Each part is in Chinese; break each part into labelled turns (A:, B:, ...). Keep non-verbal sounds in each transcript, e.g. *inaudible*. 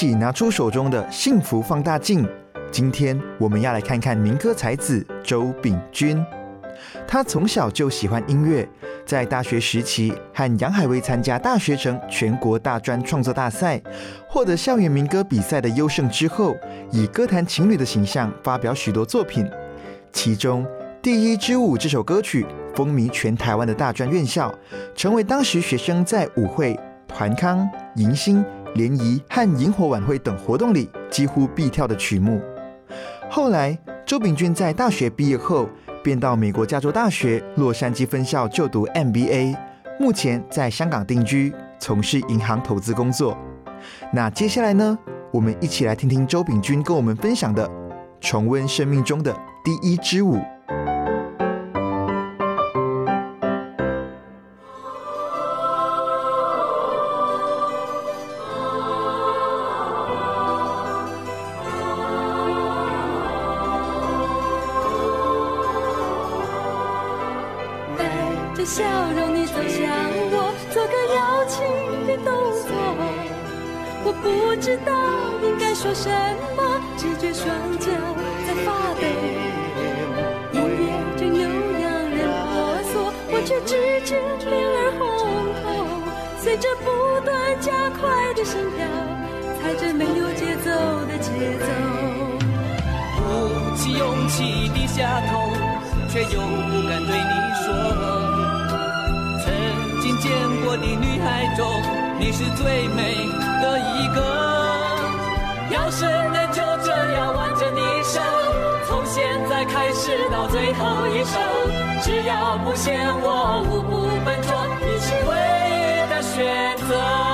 A: 起拿出手中的幸福放大镜。今天我们要来看看民歌才子周秉钧。他从小就喜欢音乐，在大学时期和杨海威参加大学城全国大专创作大赛，获得校园民歌比赛的优胜之后，以歌坛情侣的形象发表许多作品。其中《第一支舞》这首歌曲风靡全台湾的大专院校，成为当时学生在舞会、团康、迎新。联谊和萤火晚会等活动里几乎必跳的曲目。后来，周秉钧在大学毕业后，便到美国加州大学洛杉矶分校就读 MBA，目前在香港定居，从事银行投资工作。那接下来呢？我们一起来听听周秉钧跟我们分享的，重温生命中的第一支舞。
B: 不知道应该说什么，只觉双脚在发抖。迎面正牛羊人婆娑，我却只觉脸儿红红。随着不断加快的心跳，踩着没有节奏的节奏，
C: 鼓起勇气低下头，却又不敢对你说。曾经见过的女孩中，你是最美。的一个要是能就这样完整你一生从现在开始到最后一生只要不嫌我无不笨拙你是唯一的选择。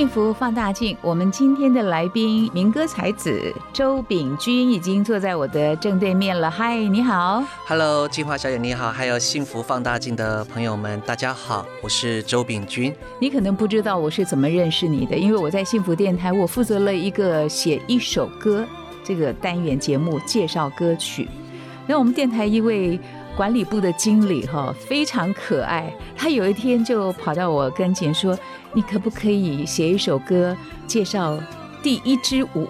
D: 幸福放大镜，我们今天的来宾民歌才子周秉钧已经坐在我的正对面了。嗨，你好
E: ，Hello，金华小姐你好，还有幸福放大镜的朋友们，大家好，我是周炳钧。
D: 你可能不知道我是怎么认识你的，因为我在幸福电台，我负责了一个写一首歌这个单元节目，介绍歌曲。那我们电台一位。管理部的经理哈非常可爱，他有一天就跑到我跟前说：“你可不可以写一首歌介绍第一支舞？”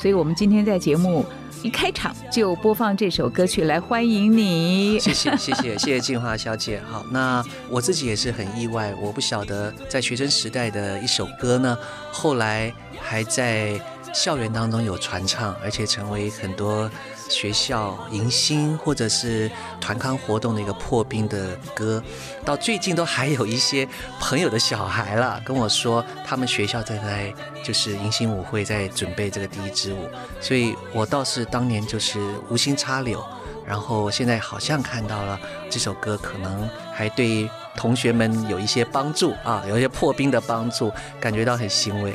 D: 所以，我们今天在节目一开场就播放这首歌曲来欢迎你。
E: 谢谢谢谢谢谢静华小姐。好，那我自己也是很意外，我不晓得在学生时代的一首歌呢，后来还在校园当中有传唱，而且成为很多。学校迎新或者是团康活动的一个破冰的歌，到最近都还有一些朋友的小孩了跟我说，他们学校在在就是迎新舞会，在准备这个第一支舞，所以我倒是当年就是无心插柳，然后现在好像看到了这首歌，可能还对同学们有一些帮助啊，有一些破冰的帮助，感觉到很欣慰。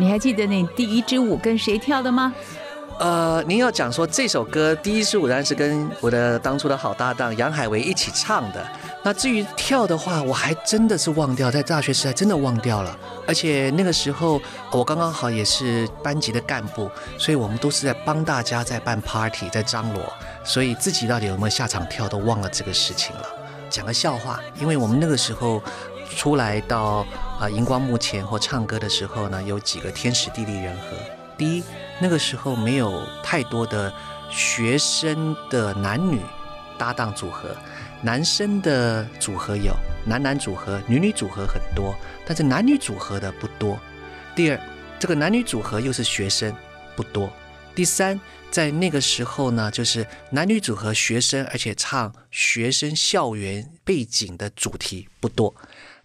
D: 你还记得你第一支舞跟谁跳的吗？
E: 呃，您要讲说这首歌第一支舞当然是跟我的当初的好搭档杨海维一起唱的。那至于跳的话，我还真的是忘掉，在大学时代真的忘掉了。而且那个时候我刚刚好也是班级的干部，所以我们都是在帮大家在办 party，在张罗，所以自己到底有没有下场跳都忘了这个事情了。讲个笑话，因为我们那个时候出来到啊荧光幕前或唱歌的时候呢，有几个天时地利人和。第一。那个时候没有太多的学生的男女搭档组合，男生的组合有男男组合、女女组合很多，但是男女组合的不多。第二，这个男女组合又是学生不多。第三，在那个时候呢，就是男女组合学生，而且唱学生校园背景的主题不多。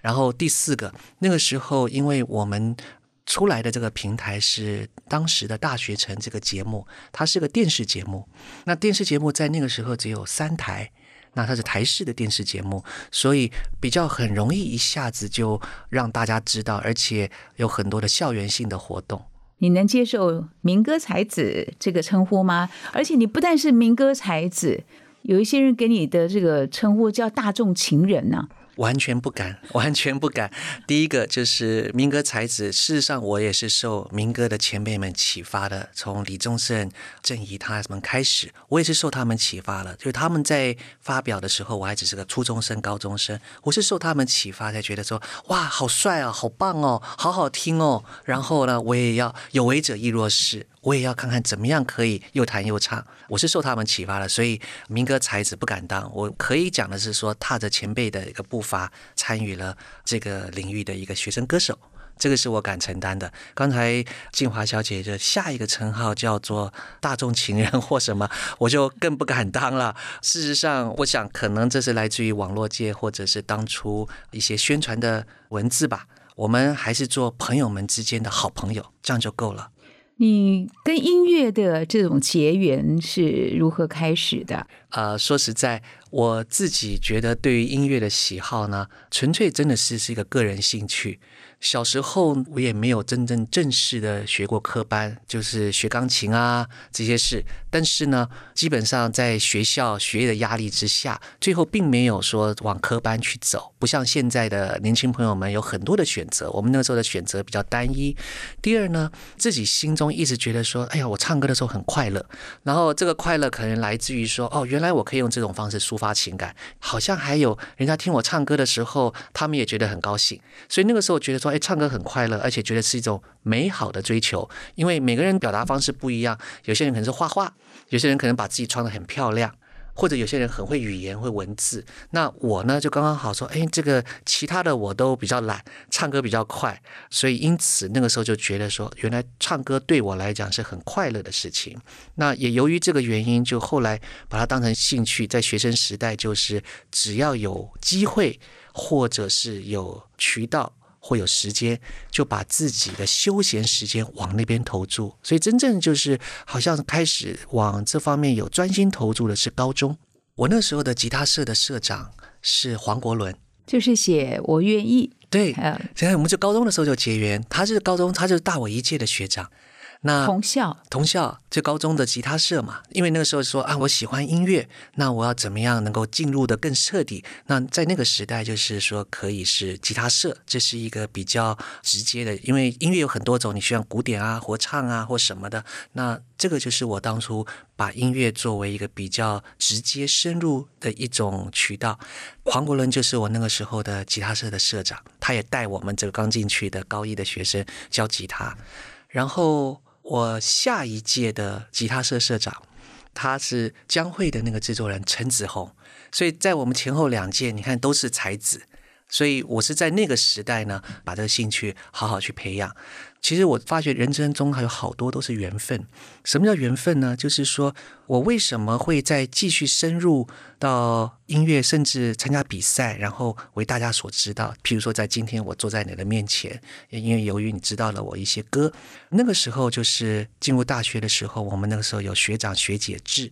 E: 然后第四个，那个时候因为我们。出来的这个平台是当时的大学城这个节目，它是个电视节目。那电视节目在那个时候只有三台，那它是台式的电视节目，所以比较很容易一下子就让大家知道，而且有很多的校园性的活动。
D: 你能接受民歌才子这个称呼吗？而且你不但是民歌才子，有一些人给你的这个称呼叫大众情人呢、
E: 完全不敢，*laughs* 完全不敢。第一个就是民歌才子，事实上我也是受民歌的前辈们启发的，从李宗盛、郑怡他们开始，我也是受他们启发了。就是他们在发表的时候，我还只是个初中生、高中生，我是受他们启发，才觉得说哇，好帅啊，好棒哦，好好听哦。然后呢，我也要有为者亦若是。我也要看看怎么样可以又弹又唱，我是受他们启发了，所以民歌才子不敢当。我可以讲的是说，踏着前辈的一个步伐，参与了这个领域的一个学生歌手，这个是我敢承担的。刚才静华小姐的下一个称号叫做大众情人或什么，我就更不敢当了。事实上，我想可能这是来自于网络界，或者是当初一些宣传的文字吧。我们还是做朋友们之间的好朋友，这样就够了。
D: 你跟音乐的这种结缘是如何开始的？
E: 呃，说实在，我自己觉得对于音乐的喜好呢，纯粹真的是是一个个人兴趣。小时候我也没有真正正式的学过科班，就是学钢琴啊这些事。但是呢，基本上在学校学业的压力之下，最后并没有说往科班去走。不像现在的年轻朋友们有很多的选择，我们那时候的选择比较单一。第二呢，自己心中一直觉得说，哎呀，我唱歌的时候很快乐。然后这个快乐可能来自于说，哦，原来我可以用这种方式抒发情感，好像还有人家听我唱歌的时候，他们也觉得很高兴。所以那个时候觉得说，哎，唱歌很快乐，而且觉得是一种美好的追求。因为每个人表达方式不一样，有些人可能是画画，有些人可能把自己穿得很漂亮。或者有些人很会语言，会文字。那我呢，就刚刚好说，哎，这个其他的我都比较懒，唱歌比较快，所以因此那个时候就觉得说，原来唱歌对我来讲是很快乐的事情。那也由于这个原因，就后来把它当成兴趣，在学生时代就是只要有机会或者是有渠道。或有时间，就把自己的休闲时间往那边投注，所以真正就是好像开始往这方面有专心投注的是高中。我那时候的吉他社的社长是黄国伦，
D: 就是写我愿意。
E: 对，
D: 呃，
E: 现在我们就高中的时候就结缘，他是高中，他就是大我一届的学长。那
D: 同校
E: 同校就高中的吉他社嘛，因为那个时候说啊，我喜欢音乐，那我要怎么样能够进入的更彻底？那在那个时代，就是说可以是吉他社，这是一个比较直接的，因为音乐有很多种，你需要古典啊、合唱啊或什么的。那这个就是我当初把音乐作为一个比较直接深入的一种渠道。黄国伦就是我那个时候的吉他社的社长，他也带我们这个刚进去的高一的学生教吉他，然后。我下一届的吉他社社长，他是江会的那个制作人陈子红，所以在我们前后两届，你看都是才子，所以我是在那个时代呢，把这个兴趣好好去培养。其实我发觉人生中还有好多都是缘分。什么叫缘分呢？就是说我为什么会再继续深入到音乐，甚至参加比赛，然后为大家所知道。譬如说，在今天我坐在你的面前，因为由于你知道了我一些歌，那个时候就是进入大学的时候，我们那个时候有学长学姐制，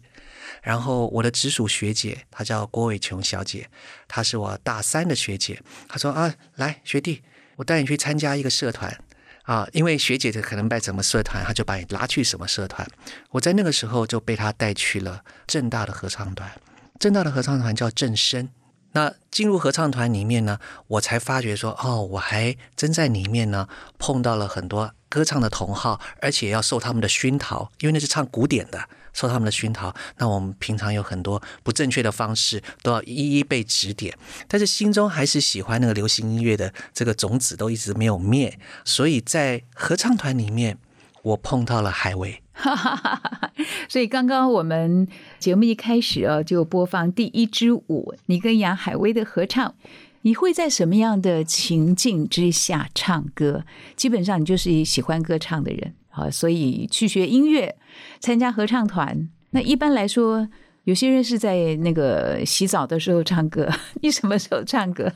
E: 然后我的直属学姐她叫郭伟琼小姐，她是我大三的学姐，她说啊，来学弟，我带你去参加一个社团。啊，因为学姐的可能拜什么社团，他就把你拉去什么社团。我在那个时候就被他带去了正大的合唱团，正大的合唱团叫正声。那进入合唱团里面呢，我才发觉说，哦，我还真在里面呢碰到了很多歌唱的同好，而且要受他们的熏陶，因为那是唱古典的。受他们的熏陶，那我们平常有很多不正确的方式，都要一一被指点。但是心中还是喜欢那个流行音乐的这个种子，都一直没有灭。所以在合唱团里面，我碰到了海威。*laughs*
D: 所以刚刚我们节目一开始啊，就播放第一支舞，你跟杨海威的合唱。你会在什么样的情境之下唱歌？基本上你就是喜欢歌唱的人啊，所以去学音乐，参加合唱团。那一般来说，有些人是在那个洗澡的时候唱歌，*laughs* 你什么时候唱歌？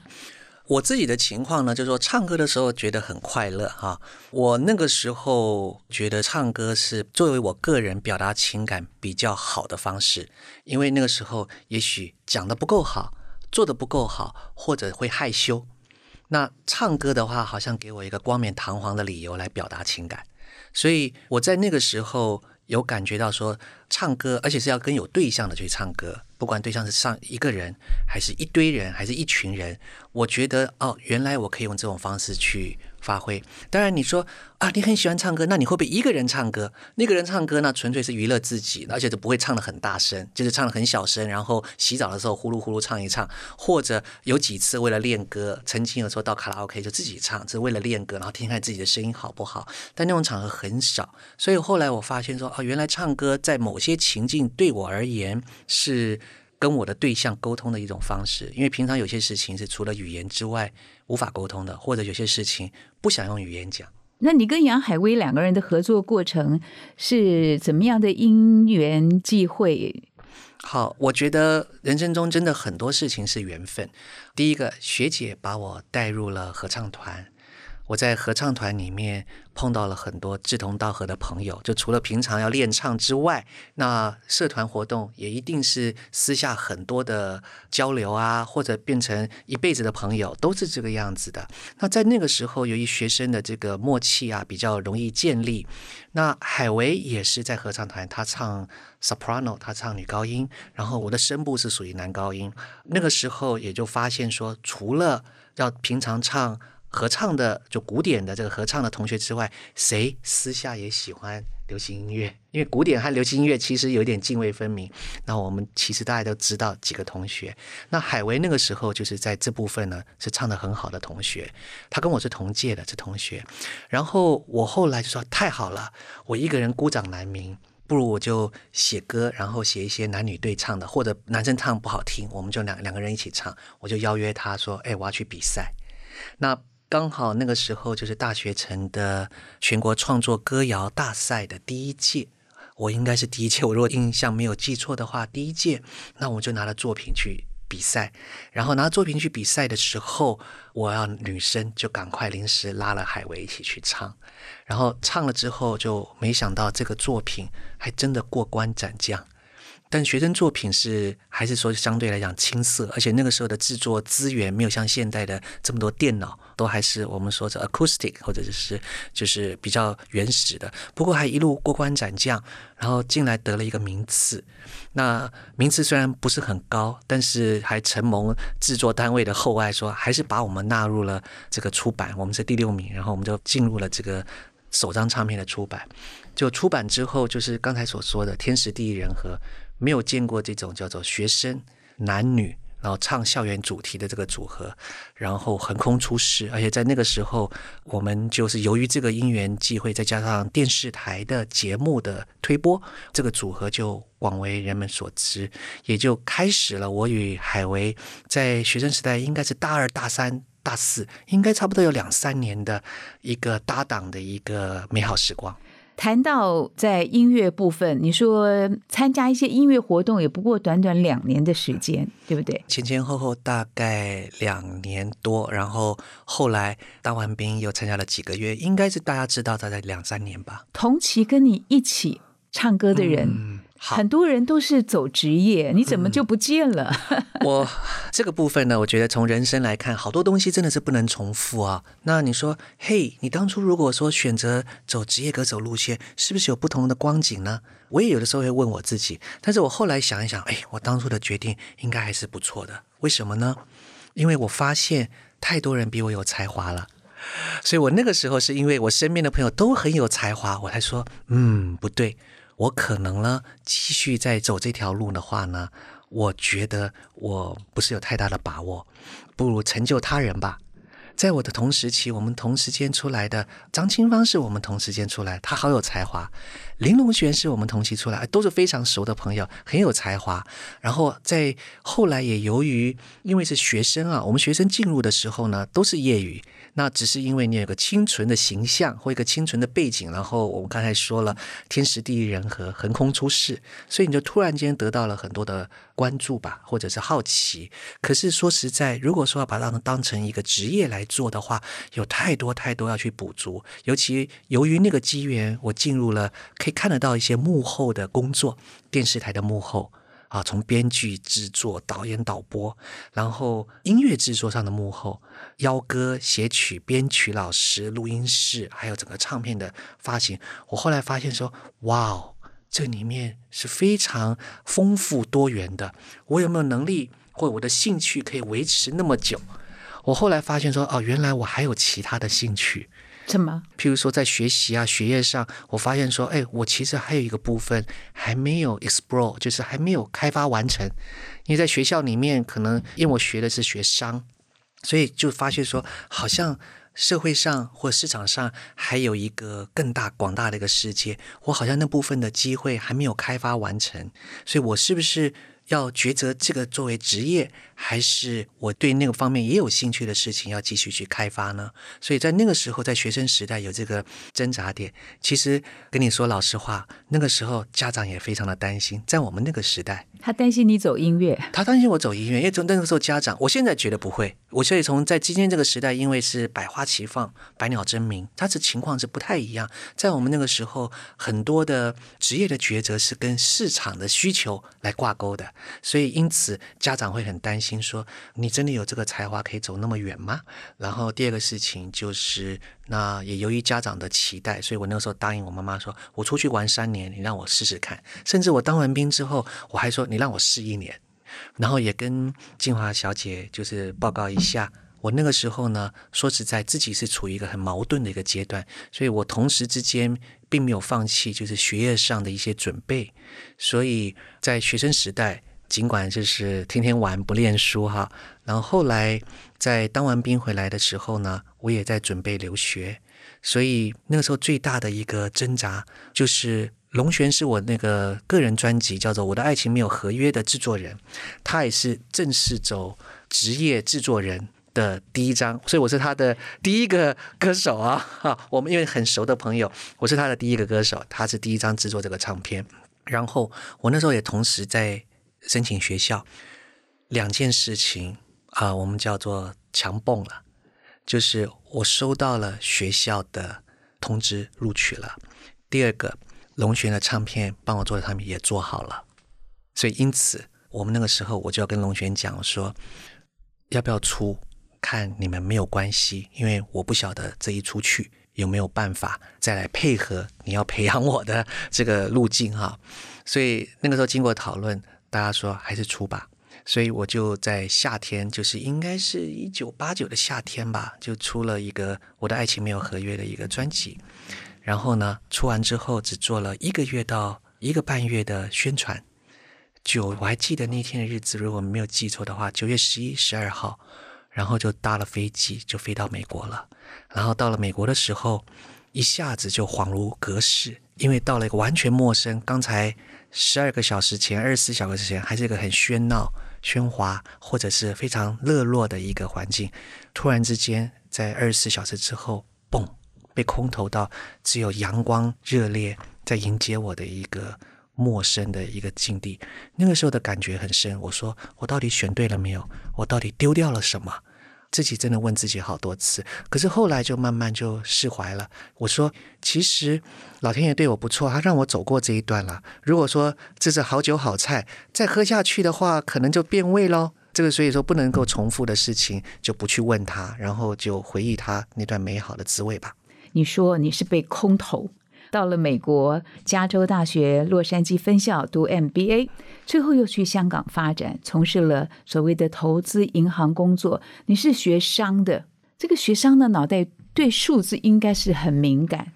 E: 我自己的情况呢，就是说唱歌的时候觉得很快乐哈。我那个时候觉得唱歌是作为我个人表达情感比较好的方式，因为那个时候也许讲的不够好，做的不够好，或者会害羞。那唱歌的话，好像给我一个冠冕堂皇的理由来表达情感，所以我在那个时候有感觉到说，唱歌，而且是要跟有对象的去唱歌。不管对象是上一个人，还是一堆人，还是一群人，我觉得哦，原来我可以用这种方式去发挥。当然，你说啊，你很喜欢唱歌，那你会不会一个人唱歌？那个人唱歌呢，纯粹是娱乐自己，而且都不会唱的很大声，就是唱的很小声，然后洗澡的时候呼噜呼噜唱一唱，或者有几次为了练歌，曾经有时候到卡拉 OK 就自己唱，是为了练歌，然后听看自己的声音好不好。但那种场合很少，所以后来我发现说，哦，原来唱歌在某些情境对我而言是。跟我的对象沟通的一种方式，因为平常有些事情是除了语言之外无法沟通的，或者有些事情不想用语言讲。
D: 那你跟杨海威两个人的合作过程是怎么样的因缘际会？
E: 好，我觉得人生中真的很多事情是缘分。第一个，学姐把我带入了合唱团。我在合唱团里面碰到了很多志同道合的朋友，就除了平常要练唱之外，那社团活动也一定是私下很多的交流啊，或者变成一辈子的朋友，都是这个样子的。那在那个时候，由于学生的这个默契啊比较容易建立，那海维也是在合唱团，他唱 soprano，他唱女高音，然后我的声部是属于男高音。那个时候也就发现说，除了要平常唱。合唱的就古典的这个合唱的同学之外，谁私下也喜欢流行音乐？因为古典和流行音乐其实有点泾渭分明。那我们其实大家都知道几个同学。那海维那个时候就是在这部分呢是唱的很好的同学，他跟我是同届的这同学。然后我后来就说太好了，我一个人孤掌难鸣，不如我就写歌，然后写一些男女对唱的，或者男生唱不好听，我们就两两个人一起唱。我就邀约他说：“哎，我要去比赛。”那刚好那个时候就是大学城的全国创作歌谣大赛的第一届，我应该是第一届，我如果印象没有记错的话，第一届，那我就拿了作品去比赛，然后拿作品去比赛的时候，我要女生就赶快临时拉了海维一起去唱，然后唱了之后就没想到这个作品还真的过关斩将。但学生作品是还是说相对来讲青涩，而且那个时候的制作资源没有像现代的这么多电脑，都还是我们说是 acoustic 或者就是就是比较原始的。不过还一路过关斩将，然后进来得了一个名次。那名次虽然不是很高，但是还承蒙制作单位的厚爱，说还是把我们纳入了这个出版。我们是第六名，然后我们就进入了这个首张唱片的出版。就出版之后，就是刚才所说的天时地利人和。没有见过这种叫做学生男女，然后唱校园主题的这个组合，然后横空出世，而且在那个时候，我们就是由于这个因缘际会，再加上电视台的节目的推播，这个组合就广为人们所知，也就开始了我与海维在学生时代，应该是大二、大三、大四，应该差不多有两三年的一个搭档的一个美好时光。
D: 谈到在音乐部分，你说参加一些音乐活动也不过短短两年的时间，对不对？
E: 前前后后大概两年多，然后后来当完兵又参加了几个月，应该是大家知道大概两三年吧。
D: 同期跟你一起唱歌的人。很多人都是走职业，你怎么就不见了？*laughs*
E: 我这个部分呢，我觉得从人生来看，好多东西真的是不能重复啊。那你说，嘿，你当初如果说选择走职业歌手路线，是不是有不同的光景呢？我也有的时候会问我自己，但是我后来想一想，哎，我当初的决定应该还是不错的。为什么呢？因为我发现太多人比我有才华了，所以我那个时候是因为我身边的朋友都很有才华，我才说，嗯，不对。我可能呢，继续在走这条路的话呢，我觉得我不是有太大的把握，不如成就他人吧。在我的同时期，我们同时间出来的张清芳是我们同时间出来，他好有才华；林隆璇是我们同期出来，都是非常熟的朋友，很有才华。然后在后来也由于因为是学生啊，我们学生进入的时候呢，都是业余。那只是因为你有个清纯的形象或一个清纯的背景，然后我们刚才说了天时地利人和，横空出世，所以你就突然间得到了很多的关注吧，或者是好奇。可是说实在，如果说要把它当成一个职业来做的话，有太多太多要去补足。尤其由于那个机缘，我进入了可以看得到一些幕后的工作，电视台的幕后啊，从编剧、制作、导演、导播，然后音乐制作上的幕后，邀歌、写曲、编曲老师、录音室，还有整个唱片的发行。我后来发现说，哇哦！这里面是非常丰富多元的。我有没有能力或我的兴趣可以维持那么久？我后来发现说，哦，原来我还有其他的兴趣。
D: 什么？
E: 譬如说在学习啊、学业上，我发现说，哎，我其实还有一个部分还没有 explore，就是还没有开发完成。因为在学校里面，可能因为我学的是学商，所以就发现说，好像。社会上或市场上还有一个更大广大的一个世界，我好像那部分的机会还没有开发完成，所以我是不是要抉择这个作为职业，还是我对那个方面也有兴趣的事情要继续去开发呢？所以在那个时候，在学生时代有这个挣扎点。其实跟你说老实话，那个时候家长也非常的担心，在我们那个时代。
D: 他担心你走音乐，
E: 他担心我走音乐，因为从那个时候家长，我现在觉得不会。我所以从在今天这个时代，因为是百花齐放、百鸟争鸣，它的情况是不太一样。在我们那个时候，很多的职业的抉择是跟市场的需求来挂钩的，所以因此家长会很担心，心说你真的有这个才华可以走那么远吗？然后第二个事情就是。那也由于家长的期待，所以我那个时候答应我妈妈说：“我出去玩三年，你让我试试看。”甚至我当完兵之后，我还说：“你让我试一年。”然后也跟静华小姐就是报告一下，我那个时候呢，说实在自己是处于一个很矛盾的一个阶段，所以我同时之间并没有放弃就是学业上的一些准备，所以在学生时代。尽管就是天天玩不练书哈，然后后来在当完兵回来的时候呢，我也在准备留学，所以那个时候最大的一个挣扎就是龙璇是我那个个人专辑叫做《我的爱情没有合约》的制作人，他也是正式走职业制作人的第一张，所以我是他的第一个歌手啊。哈，*laughs* 我们因为很熟的朋友，我是他的第一个歌手，他是第一张制作这个唱片，然后我那时候也同时在。申请学校两件事情啊，我们叫做强蹦了。就是我收到了学校的通知录取了。第二个，龙璇的唱片帮我做的唱片也做好了。所以因此，我们那个时候我就要跟龙璇讲说，要不要出？看你们没有关系，因为我不晓得这一出去有没有办法再来配合你要培养我的这个路径哈。所以那个时候经过讨论。大家说还是出吧，所以我就在夏天，就是应该是一九八九的夏天吧，就出了一个《我的爱情没有合约》的一个专辑。然后呢，出完之后只做了一个月到一个半月的宣传。九，我还记得那天的日子，如果没有记错的话，九月十一、十二号，然后就搭了飞机就飞到美国了。然后到了美国的时候，一下子就恍如隔世，因为到了一个完全陌生，刚才。十二个小时前，二十四小时前，还是一个很喧闹、喧哗，或者是非常热络的一个环境。突然之间，在二十四小时之后，嘣，被空投到只有阳光、热烈在迎接我的一个陌生的一个境地。那个时候的感觉很深。我说，我到底选对了没有？我到底丢掉了什么？自己真的问自己好多次，可是后来就慢慢就释怀了。我说，其实老天爷对我不错，他让我走过这一段了。如果说这是好酒好菜，再喝下去的话，可能就变味喽。这个所以说不能够重复的事情，就不去问他，然后就回忆他那段美好的滋味吧。
D: 你说你是被空投。到了美国加州大学洛杉矶分校读 MBA，最后又去香港发展，从事了所谓的投资银行工作。你是学商的，这个学商的脑袋对数字应该是很敏感，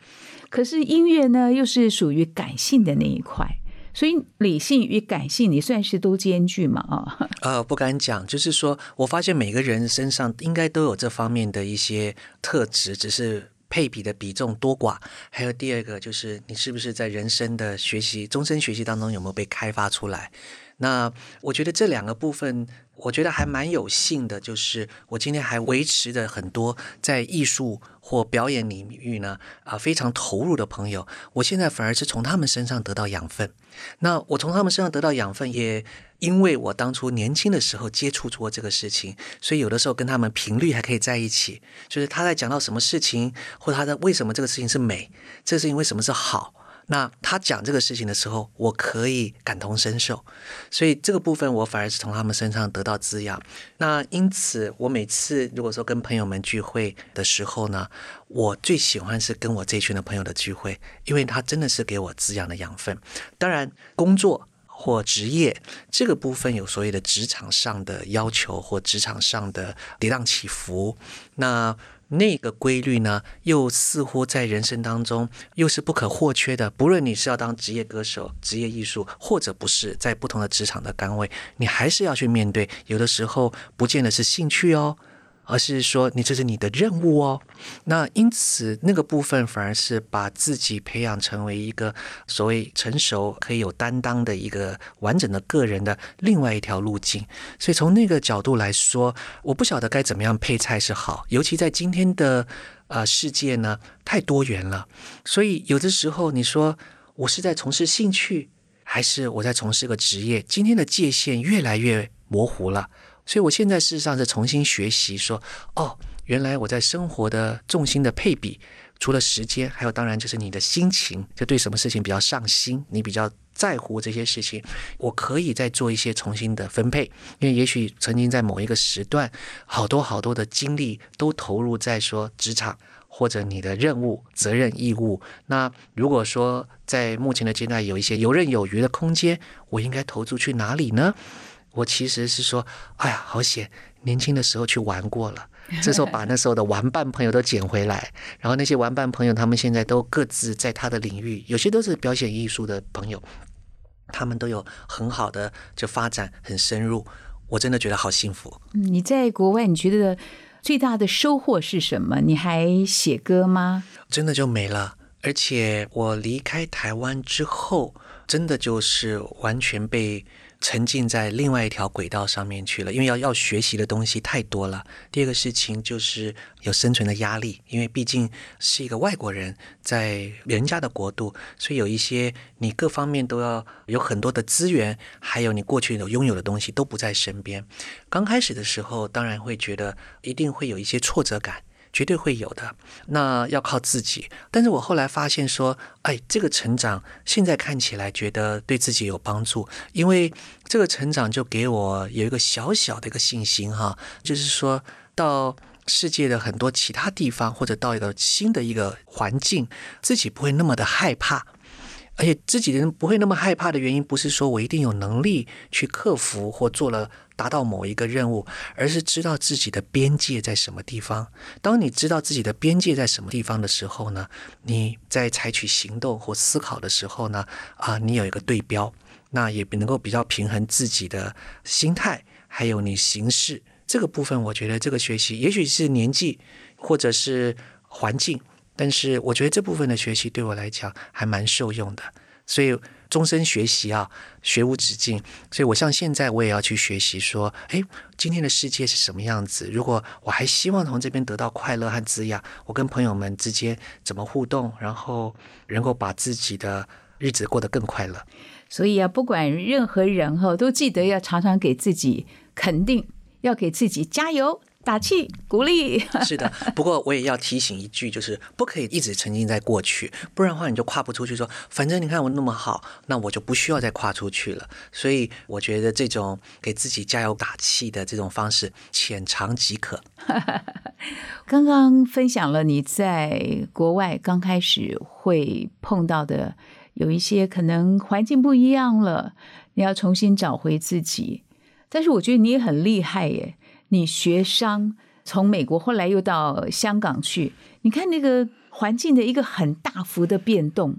D: 可是音乐呢又是属于感性的那一块，所以理性与感性你算是都兼具嘛？啊，
E: 呃，不敢讲，就是说我发现每个人身上应该都有这方面的一些特质，只是。配比的比重多寡，还有第二个就是你是不是在人生的学习、终身学习当中有没有被开发出来？那我觉得这两个部分，我觉得还蛮有幸的，就是我今天还维持着很多在艺术或表演领域呢啊非常投入的朋友，我现在反而是从他们身上得到养分。那我从他们身上得到养分，也因为我当初年轻的时候接触过这个事情，所以有的时候跟他们频率还可以在一起。就是他在讲到什么事情，或者他的为什么这个事情是美，这个事情为什么是好。那他讲这个事情的时候，我可以感同身受，所以这个部分我反而是从他们身上得到滋养。那因此，我每次如果说跟朋友们聚会的时候呢，我最喜欢是跟我这群的朋友的聚会，因为他真的是给我滋养的养分。当然，工作或职业这个部分有所谓的职场上的要求或职场上的跌宕起伏，那。那个规律呢，又似乎在人生当中又是不可或缺的。不论你是要当职业歌手、职业艺术，或者不是，在不同的职场的岗位，你还是要去面对。有的时候，不见得是兴趣哦。而是说，你这是你的任务哦。那因此，那个部分反而是把自己培养成为一个所谓成熟、可以有担当的一个完整的个人的另外一条路径。所以从那个角度来说，我不晓得该怎么样配菜是好。尤其在今天的呃世界呢，太多元了。所以有的时候，你说我是在从事兴趣，还是我在从事个职业？今天的界限越来越模糊了。所以，我现在事实上是重新学习，说哦，原来我在生活的重心的配比，除了时间，还有当然就是你的心情，就对什么事情比较上心，你比较在乎这些事情，我可以再做一些重新的分配。因为也许曾经在某一个时段，好多好多的精力都投入在说职场或者你的任务、责任、义务。那如果说在目前的阶段有一些游刃有余的空间，我应该投注去哪里呢？我其实是说，哎呀，好险！年轻的时候去玩过了，这时候把那时候的玩伴朋友都捡回来，然后那些玩伴朋友，他们现在都各自在他的领域，有些都是表演艺术的朋友，他们都有很好的就发展，很深入。我真的觉得好幸福。
D: 你在国外，你觉得最大的收获是什么？你还写歌吗？
E: 真的就没了。而且我离开台湾之后，真的就是完全被。沉浸在另外一条轨道上面去了，因为要要学习的东西太多了。第二个事情就是有生存的压力，因为毕竟是一个外国人，在人家的国度，所以有一些你各方面都要有很多的资源，还有你过去有拥有的东西都不在身边。刚开始的时候，当然会觉得一定会有一些挫折感。绝对会有的，那要靠自己。但是我后来发现说，哎，这个成长现在看起来觉得对自己有帮助，因为这个成长就给我有一个小小的一个信心哈，就是说到世界的很多其他地方，或者到一个新的一个环境，自己不会那么的害怕。而且自己人不会那么害怕的原因，不是说我一定有能力去克服或做了达到某一个任务，而是知道自己的边界在什么地方。当你知道自己的边界在什么地方的时候呢，你在采取行动或思考的时候呢，啊，你有一个对标，那也能够比较平衡自己的心态，还有你行事这个部分。我觉得这个学习，也许是年纪，或者是环境。但是我觉得这部分的学习对我来讲还蛮受用的，所以终身学习啊，学无止境。所以我像现在我也要去学习，说，哎，今天的世界是什么样子？如果我还希望从这边得到快乐和滋养，我跟朋友们之间怎么互动，然后能够把自己的日子过得更快乐。
D: 所以啊，不管任何人哈，都记得要常常给自己肯定，要给自己加油。打气鼓励 *laughs*
E: 是的，不过我也要提醒一句，就是不可以一直沉浸在过去，不然的话你就跨不出去。说反正你看我那么好，那我就不需要再跨出去了。所以我觉得这种给自己加油打气的这种方式，浅尝即可。*laughs*
D: 刚刚分享了你在国外刚开始会碰到的有一些可能环境不一样了，你要重新找回自己。但是我觉得你也很厉害耶。你学商，从美国后来又到香港去，你看那个环境的一个很大幅的变动，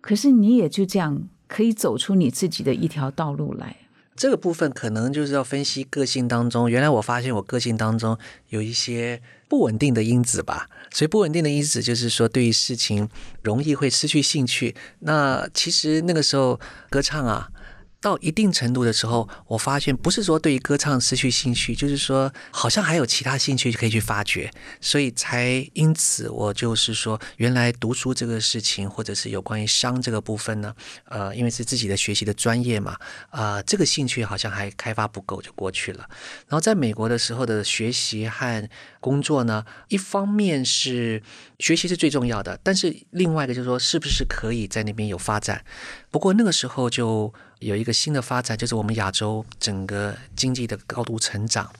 D: 可是你也就这样可以走出你自己的一条道路来。
E: 这个部分可能就是要分析个性当中，原来我发现我个性当中有一些不稳定的因子吧。所以不稳定的因子就是说，对于事情容易会失去兴趣。那其实那个时候歌唱啊。到一定程度的时候，我发现不是说对于歌唱失去兴趣，就是说好像还有其他兴趣可以去发掘，所以才因此我就是说，原来读书这个事情，或者是有关于商这个部分呢，呃，因为是自己的学习的专业嘛，啊，这个兴趣好像还开发不够就过去了。然后在美国的时候的学习和工作呢，一方面是学习是最重要的，但是另外一个就是说，是不是可以在那边有发展？不过那个时候就。有一个新的发展，就是我们亚洲整个经济的高度成长，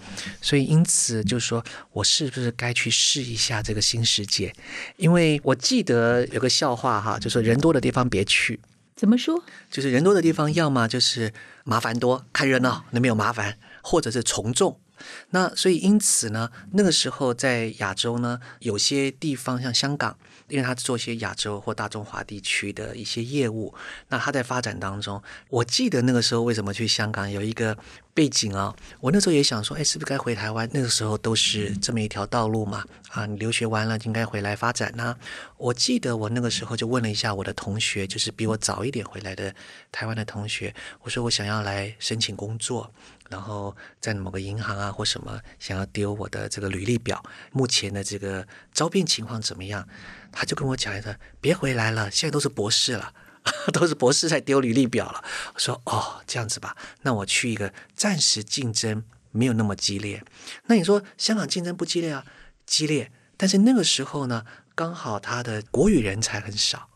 E: 所以因此就是说我是不是该去试一下这个新世界？因为我记得有个笑话哈，就说人多的地方别去。
D: 怎么说？
E: 就是人多的地方，要么就是麻烦多，看热闹，那边有麻烦，或者是从众。那所以因此呢，那个时候在亚洲呢，有些地方像香港。因为他做一些亚洲或大中华地区的一些业务，那他在发展当中，我记得那个时候为什么去香港有一个背景啊？我那时候也想说，哎，是不是该回台湾？那个时候都是这么一条道路嘛，啊，你留学完了应该回来发展呢。我记得我那个时候就问了一下我的同学，就是比我早一点回来的台湾的同学，我说我想要来申请工作。然后在某个银行啊或什么想要丢我的这个履历表，目前的这个招聘情况怎么样？他就跟我讲一声：“别回来了，现在都是博士了，*laughs* 都是博士在丢履历表了。”我说：“哦，这样子吧，那我去一个暂时竞争没有那么激烈。那你说香港竞争不激烈啊？激烈，但是那个时候呢，刚好他的国语人才很少。”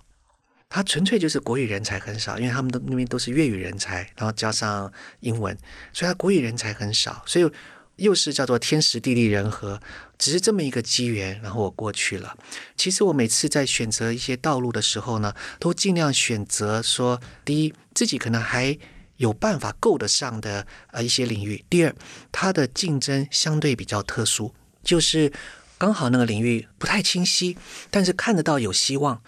E: 他纯粹就是国语人才很少，因为他们的那边都是粤语人才，然后加上英文，所以他国语人才很少，所以又是叫做天时地利人和，只是这么一个机缘，然后我过去了。其实我每次在选择一些道路的时候呢，都尽量选择说，第一，自己可能还有办法够得上的呃一些领域；第二，它的竞争相对比较特殊，就是刚好那个领域不太清晰，但是看得到有希望。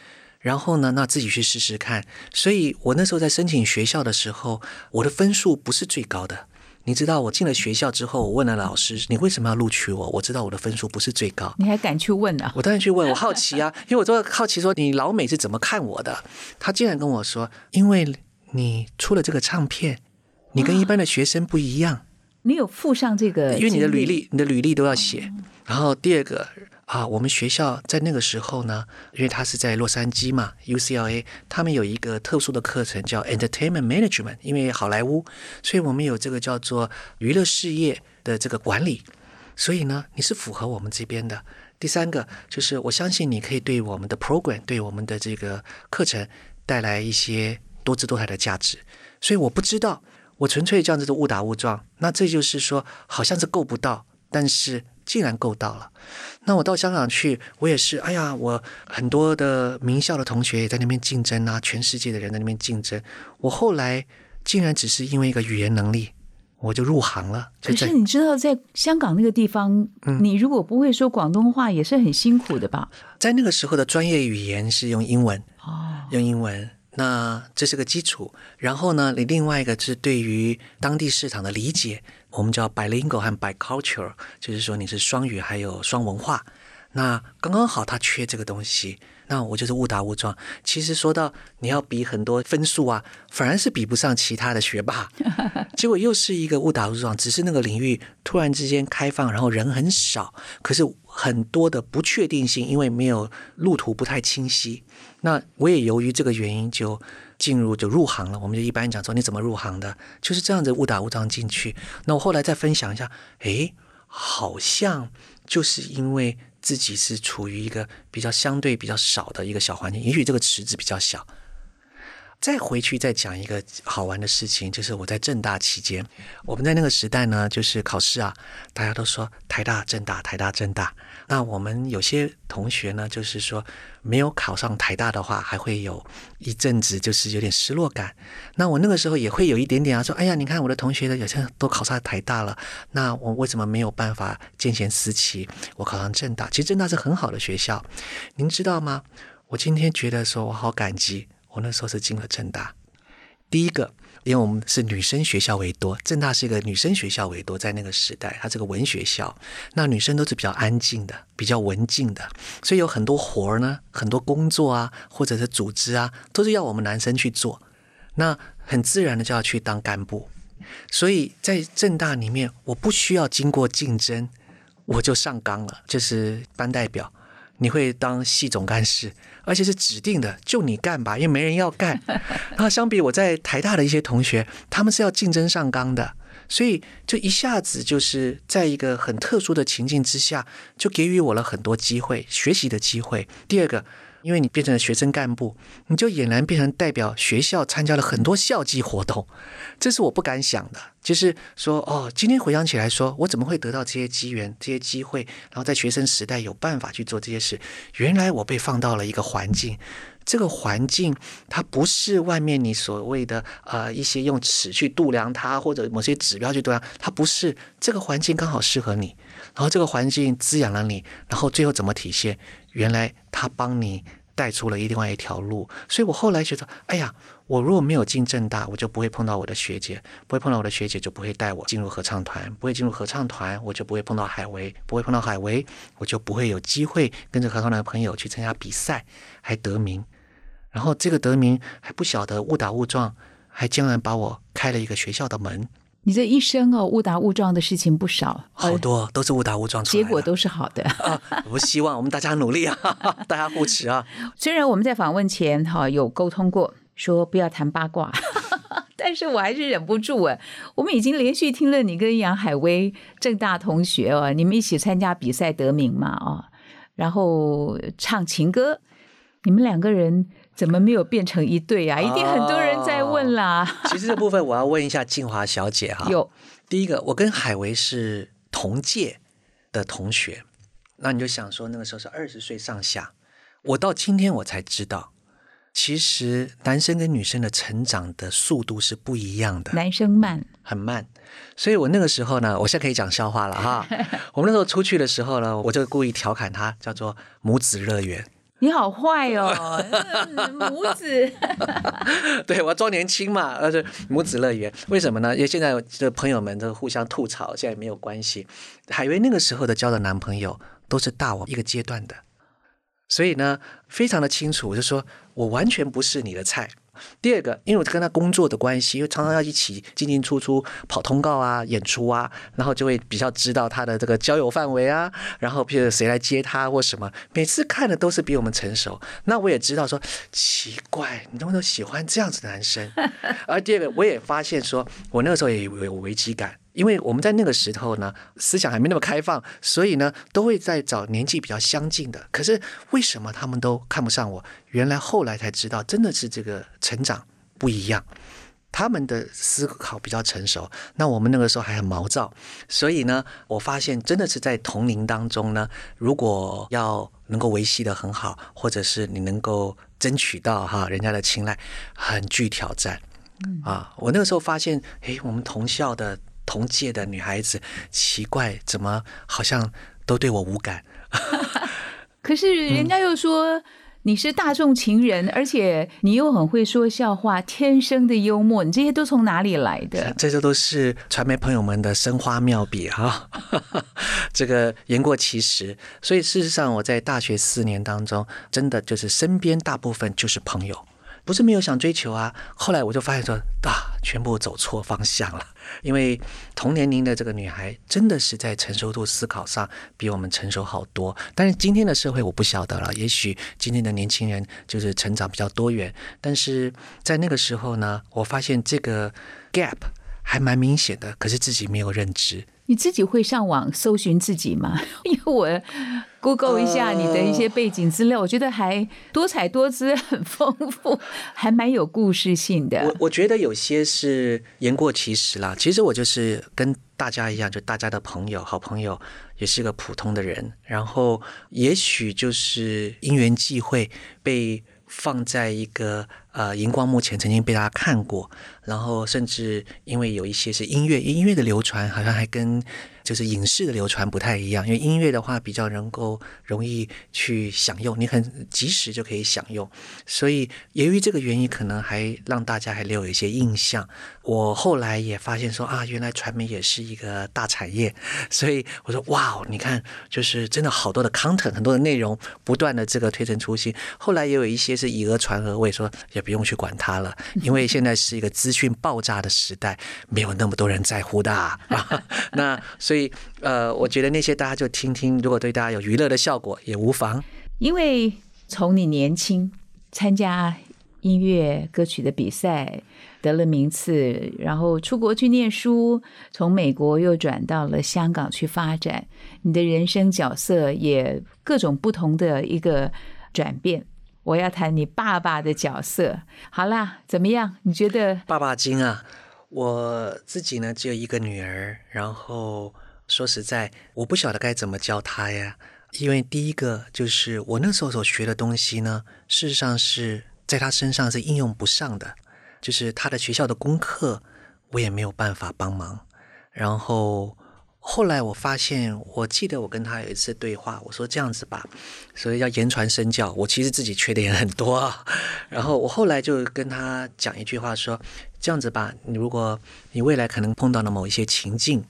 E: 然后呢，那自己去试试看。所以我那时候在申请学校的时候，我的分数不是最高的。你知道，我进了学校之后，我问了老师：“你为什么要录取我？”我知道我的分数不是最高。
D: 你还敢去问呢？
E: 我当然去问，我好奇啊，*laughs* 因为我都好奇说你老美是怎么看我的。他竟然跟我说：“因为你出了这个唱片，你跟一般的学生不一样。”
D: 你有附上这个？
E: 因为你的履历，你的履历都要写。然后第二个。啊，我们学校在那个时候呢，因为他是在洛杉矶嘛，UCLA，他们有一个特殊的课程叫 Entertainment Management，因为好莱坞，所以我们有这个叫做娱乐事业的这个管理，所以呢，你是符合我们这边的。第三个就是，我相信你可以对我们的 program，对我们的这个课程带来一些多姿多彩的价值。所以我不知道，我纯粹这样子的误打误撞，那这就是说，好像是够不到，但是。竟然够到了，那我到香港去，我也是，哎呀，我很多的名校的同学也在那边竞争啊，全世界的人在那边竞争。我后来竟然只是因为一个语言能力，我就入行了。
D: 可是你知道，在香港那个地方，你如果不会说广东话，也是很辛苦的吧？
E: 在那个时候的专业语言是用英文哦，用英文。那这是个基础，然后呢，你另外一个是对于当地市场的理解，我们叫 bilingual 和 bicultural，就是说你是双语还有双文化。那刚刚好他缺这个东西，那我就是误打误撞。其实说到你要比很多分数啊，反而是比不上其他的学霸。*laughs* 结果又是一个误打误撞，只是那个领域突然之间开放，然后人很少，可是很多的不确定性，因为没有路途不太清晰。那我也由于这个原因就进入就入行了。我们就一般讲说你怎么入行的，就是这样子误打误撞进去。那我后来再分享一下，诶，好像就是因为自己是处于一个比较相对比较少的一个小环境，也许这个池子比较小。再回去再讲一个好玩的事情，就是我在正大期间，我们在那个时代呢，就是考试啊，大家都说台大、正大、台大、正大。那我们有些同学呢，就是说没有考上台大的话，还会有一阵子就是有点失落感。那我那个时候也会有一点点啊，说哎呀，你看我的同学的有些都考上台大了，那我为什么没有办法见贤思齐？我考上正大，其实正大是很好的学校，您知道吗？我今天觉得说我好感激。我那时候是进了正大，第一个，因为我们是女生学校为多，正大是一个女生学校为多，在那个时代，它是个文学校，那女生都是比较安静的，比较文静的，所以有很多活儿呢，很多工作啊，或者是组织啊，都是要我们男生去做。那很自然的就要去当干部。所以在正大里面，我不需要经过竞争，我就上纲了，就是班代表。你会当系总干事，而且是指定的，就你干吧，因为没人要干。那 *laughs* 相比我在台大的一些同学，他们是要竞争上纲的，所以就一下子就是在一个很特殊的情境之下，就给予我了很多机会学习的机会。第二个。因为你变成了学生干部，你就俨然变成代表学校参加了很多校际活动，这是我不敢想的。就是说，哦，今天回想起来，说我怎么会得到这些机缘、这些机会，然后在学生时代有办法去做这些事？原来我被放到了一个环境，这个环境它不是外面你所谓的呃一些用尺去度量它，或者某些指标去度量，它不是这个环境刚好适合你，然后这个环境滋养了你，然后最后怎么体现？原来他帮你带出了另外一条路，所以我后来觉得，哎呀，我如果没有进正大，我就不会碰到我的学姐，不会碰到我的学姐，就不会带我进入合唱团，不会进入合唱团，我就不会碰到海维，不会碰到海维，我就不会有机会跟着合唱团的朋友去参加比赛，还得名，然后这个得名还不晓得误打误撞，还竟然把我开了一个学校的门。
D: 你这一生哦，误打误撞的事情不少，
E: 好多都是误打误撞出来，
D: 结果都是好的。
E: 我希望我们大家努力啊，*laughs* 大家互持啊。
D: 虽然我们在访问前哈有沟通过，说不要谈八卦，*laughs* 但是我还是忍不住啊。我们已经连续听了你跟杨海威正大同学哦，你们一起参加比赛得名嘛啊，然后唱情歌，你们两个人。怎么没有变成一对啊？一定很多人在问啦。*laughs*
E: 其实这部分我要问一下静华小姐哈。
D: 有
E: 第一个，我跟海维是同届的同学，那你就想说那个时候是二十岁上下。我到今天我才知道，其实男生跟女生的成长的速度是不一样的。
D: 男生慢，
E: 很慢。所以我那个时候呢，我现在可以讲笑话了哈。*laughs* 我们那时候出去的时候呢，我就故意调侃他，叫做母子乐园。
D: 你好坏哦，*laughs* 母子。*laughs*
E: 对我要装年轻嘛，而是母子乐园，为什么呢？因为现在的朋友们都互相吐槽，现在没有关系。海威那个时候的交的男朋友都是大我一个阶段的，所以呢，非常的清楚，就说我完全不是你的菜。第二个，因为我跟他工作的关系，因为常常要一起进进出出跑通告啊、演出啊，然后就会比较知道他的这个交友范围啊，然后譬如谁来接他或什么，每次看的都是比我们成熟。那我也知道说奇怪，你能不能喜欢这样子的男生？*laughs* 而第二个，我也发现说，我那个时候也有危机感。因为我们在那个时候呢，思想还没那么开放，所以呢，都会在找年纪比较相近的。可是为什么他们都看不上我？原来后来才知道，真的是这个成长不一样，他们的思考比较成熟。那我们那个时候还很毛躁，所以呢，我发现真的是在同龄当中呢，如果要能够维系的很好，或者是你能够争取到哈人家的青睐，很具挑战。啊，我那个时候发现，诶，我们同校的。同届的女孩子，奇怪，怎么好像都对我无感？*laughs*
D: 可是人家又说你是大众情人，而且你又很会说笑话，天生的幽默，你这些都从哪里来的？*laughs*
E: 这些都是传媒朋友们的生花妙笔哈，*laughs* 这个言过其实。所以事实上，我在大学四年当中，真的就是身边大部分就是朋友。不是没有想追求啊，后来我就发现说啊，全部走错方向了。因为同年龄的这个女孩，真的是在成熟度思考上比我们成熟好多。但是今天的社会我不晓得了，也许今天的年轻人就是成长比较多元。但是在那个时候呢，我发现这个 gap 还蛮明显的，可是自己没有认知。
D: 你自己会上网搜寻自己吗？*laughs* 因为我 Google 一下你的一些背景资料，我觉得还多彩多姿，很丰富，*laughs* 还蛮有故事性的。
E: 我我觉得有些是言过其实啦。其实我就是跟大家一样，就大家的朋友、好朋友，也是个普通的人。然后也许就是因缘际会被。放在一个呃荧光幕前，曾经被大家看过，然后甚至因为有一些是音乐，音乐的流传好像还跟。就是影视的流传不太一样，因为音乐的话比较能够容易去享用，你很及时就可以享用，所以由于这个原因，可能还让大家还留有一些印象。我后来也发现说啊，原来传媒也是一个大产业，所以我说哇，你看，就是真的好多的 content，很多的内容不断的这个推陈出新。后来也有一些是以讹传讹，我也说也不用去管它了，因为现在是一个资讯爆炸的时代，没有那么多人在乎的啊。*laughs* 那所以呃，我觉得那些大家就听听，如果对大家有娱乐的效果也无妨。
D: 因为从你年轻参加音乐歌曲的比赛，得了名次，然后出国去念书，从美国又转到了香港去发展，你的人生角色也各种不同的一个转变。我要谈你爸爸的角色。好啦，怎么样？你觉得？
E: 爸爸精啊，我自己呢只有一个女儿，然后说实在，我不晓得该怎么教她呀。因为第一个就是我那时候所学的东西呢，事实上是在她身上是应用不上的，就是他的学校的功课，我也没有办法帮忙。然后后来我发现，我记得我跟他有一次对话，我说这样子吧，所以要言传身教，我其实自己缺点也很多啊。然后我后来就跟他讲一句话，说这样子吧，你如果你未来可能碰到了某一些情境，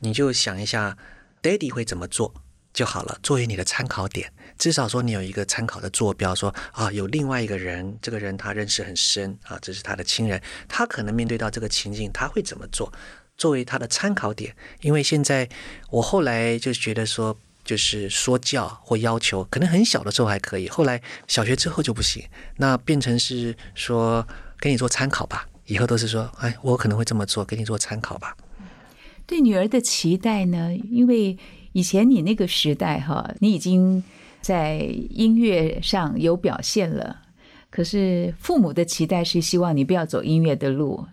E: 你就想一下，Daddy 会怎么做。就好了，作为你的参考点，至少说你有一个参考的坐标，说啊，有另外一个人，这个人他认识很深啊，这是他的亲人，他可能面对到这个情境，他会怎么做？作为他的参考点，因为现在我后来就觉得说，就是说教或要求，可能很小的时候还可以，后来小学之后就不行，那变成是说给你做参考吧，以后都是说，哎，我可能会这么做，给你做参考吧。
D: 对女儿的期待呢？因为以前你那个时代哈，你已经在音乐上有表现了，可是父母的期待是希望你不要走音乐的路，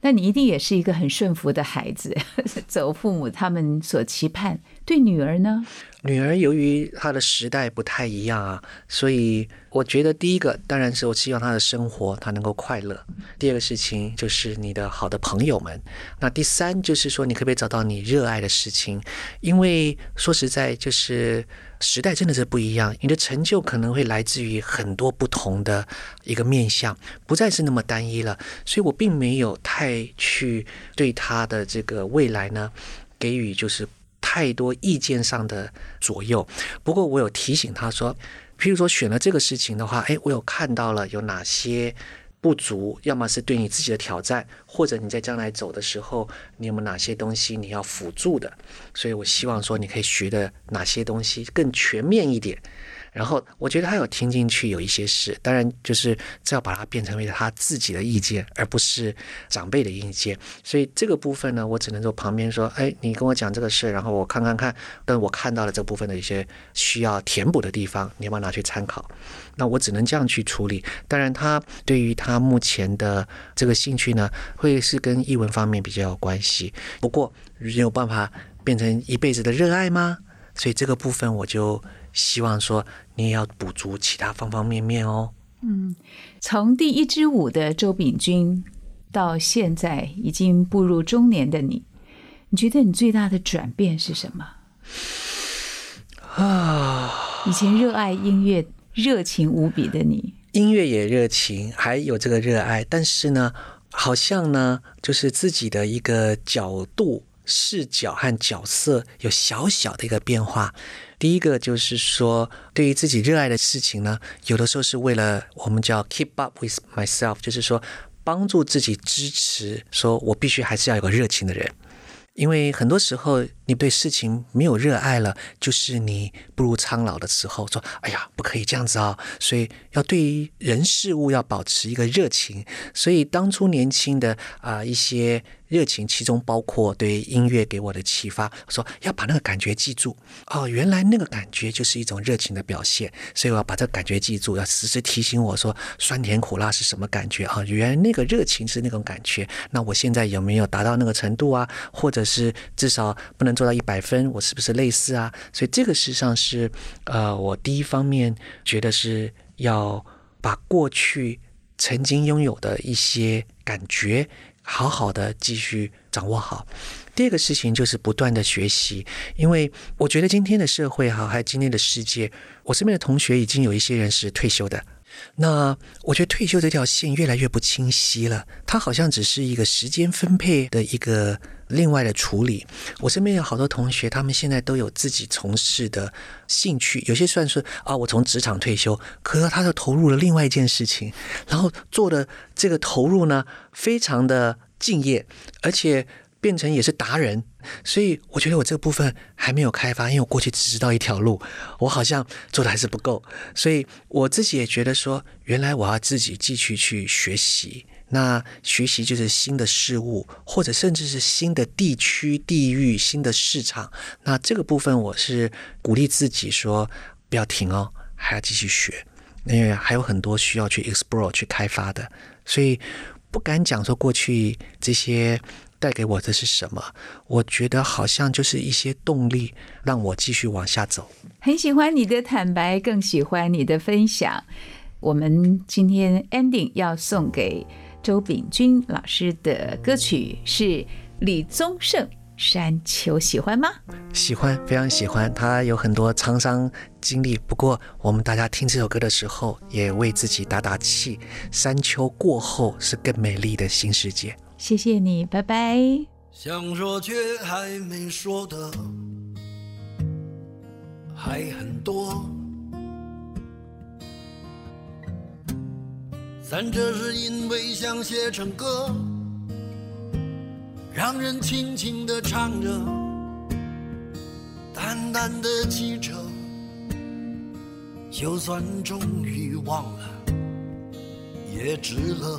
D: 那你一定也是一个很顺服的孩子，*laughs* 走父母他们所期盼。对女儿呢？
E: 女儿由于她的时代不太一样啊，所以我觉得第一个当然是我希望她的生活她能够快乐。第二个事情就是你的好的朋友们。那第三就是说你可不可以找到你热爱的事情？因为说实在，就是时代真的是不一样，你的成就可能会来自于很多不同的一个面向，不再是那么单一了。所以我并没有太去对她的这个未来呢给予就是。太多意见上的左右，不过我有提醒他说，譬如说选了这个事情的话，哎，我有看到了有哪些不足，要么是对你自己的挑战，或者你在将来走的时候，你有没有哪些东西你要辅助的？所以我希望说，你可以学的哪些东西更全面一点。然后我觉得他有听进去有一些事，当然就是这要把它变成为他自己的意见，而不是长辈的意见。所以这个部分呢，我只能说旁边说，哎，你跟我讲这个事，然后我看看看，但我看到了这部分的一些需要填补的地方，你要不要拿去参考？那我只能这样去处理。当然，他对于他目前的这个兴趣呢，会是跟译文方面比较有关系。不过有办法变成一辈子的热爱吗？所以这个部分我就。希望说你也要补足其他方方面面哦。
D: 嗯，从第一支舞的周炳君到现在已经步入中年的你，你觉得你最大的转变是什么？啊，*sighs* 以前热爱音乐、热情无比的你，
E: 音乐也热情，还有这个热爱，但是呢，好像呢，就是自己的一个角度、视角和角色有小小的一个变化。第一个就是说，对于自己热爱的事情呢，有的时候是为了我们叫 keep up with myself，就是说帮助自己支持，说我必须还是要有个热情的人，因为很多时候你对事情没有热爱了，就是你步入苍老的时候，说哎呀不可以这样子啊，所以要对于人事物要保持一个热情，所以当初年轻的啊一些。热情其中包括对音乐给我的启发，说要把那个感觉记住哦，原来那个感觉就是一种热情的表现，所以我要把这个感觉记住，要时时提醒我说酸甜苦辣是什么感觉啊？原来那个热情是那种感觉，那我现在有没有达到那个程度啊？或者是至少不能做到一百分，我是不是类似啊？所以这个事实上是呃，我第一方面觉得是要把过去曾经拥有的一些感觉。好好的继续掌握好。第二个事情就是不断的学习，因为我觉得今天的社会哈，还有今天的世界，我身边的同学已经有一些人是退休的，那我觉得退休这条线越来越不清晰了，它好像只是一个时间分配的一个另外的处理。我身边有好多同学，他们现在都有自己从事的兴趣，有些算是啊，我从职场退休，可是他就投入了另外一件事情，然后做的这个投入呢，非常的敬业，而且变成也是达人。所以我觉得我这个部分还没有开发，因为我过去只知道一条路，我好像做的还是不够。所以我自己也觉得说，原来我要自己继续去学习。那学习就是新的事物，或者甚至是新的地区、地域、新的市场。那这个部分我是鼓励自己说，不要停哦，还要继续学，因为还有很多需要去 explore 去开发的。所以不敢讲说过去这些。带给我的是什么？我觉得好像就是一些动力，让我继续往下走。
D: 很喜欢你的坦白，更喜欢你的分享。我们今天 ending 要送给周秉君老师的歌曲是李宗盛《山丘》，喜欢吗？
E: 喜欢，非常喜欢。他有很多沧桑经历，不过我们大家听这首歌的时候，也为自己打打气。山丘过后是更美丽的新世界。
D: 谢谢你，拜拜。
F: 想说却还没说的还很多，但这是因为想写成歌，让人轻轻地唱着，淡淡的记着，就算终于忘了，也值了。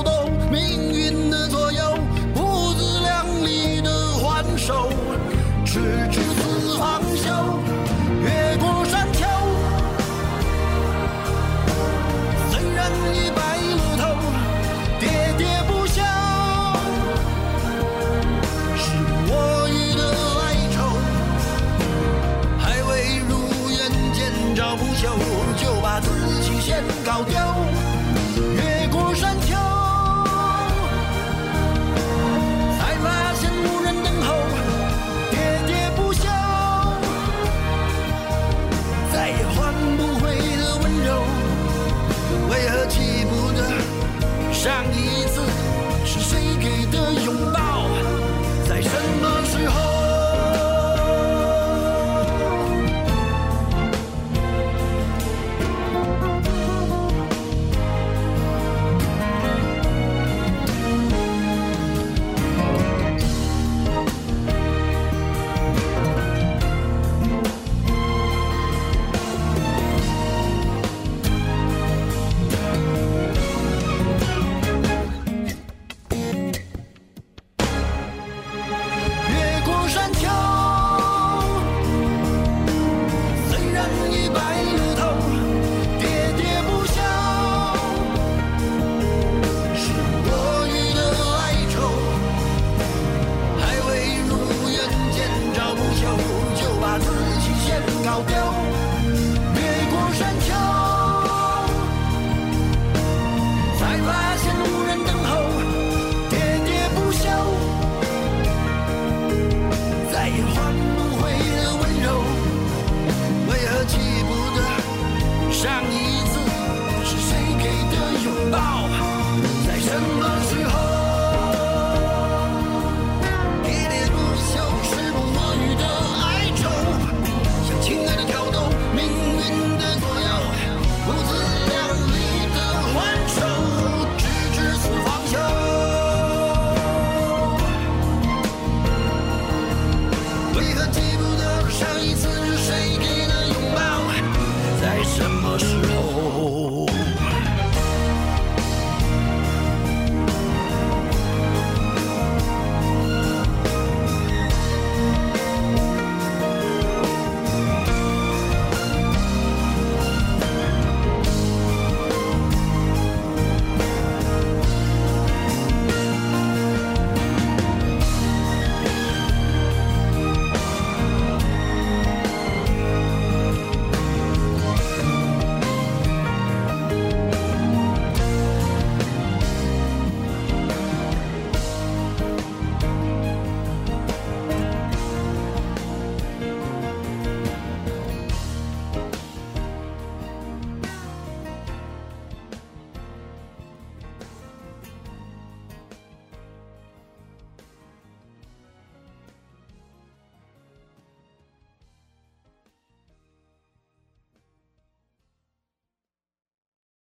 F: 云。的左右，不自量力的还手，直至死方休。越过山丘，虽然已白了头，喋喋不休，是我予的哀愁，还未如愿见着不朽，就把自己先搞丢。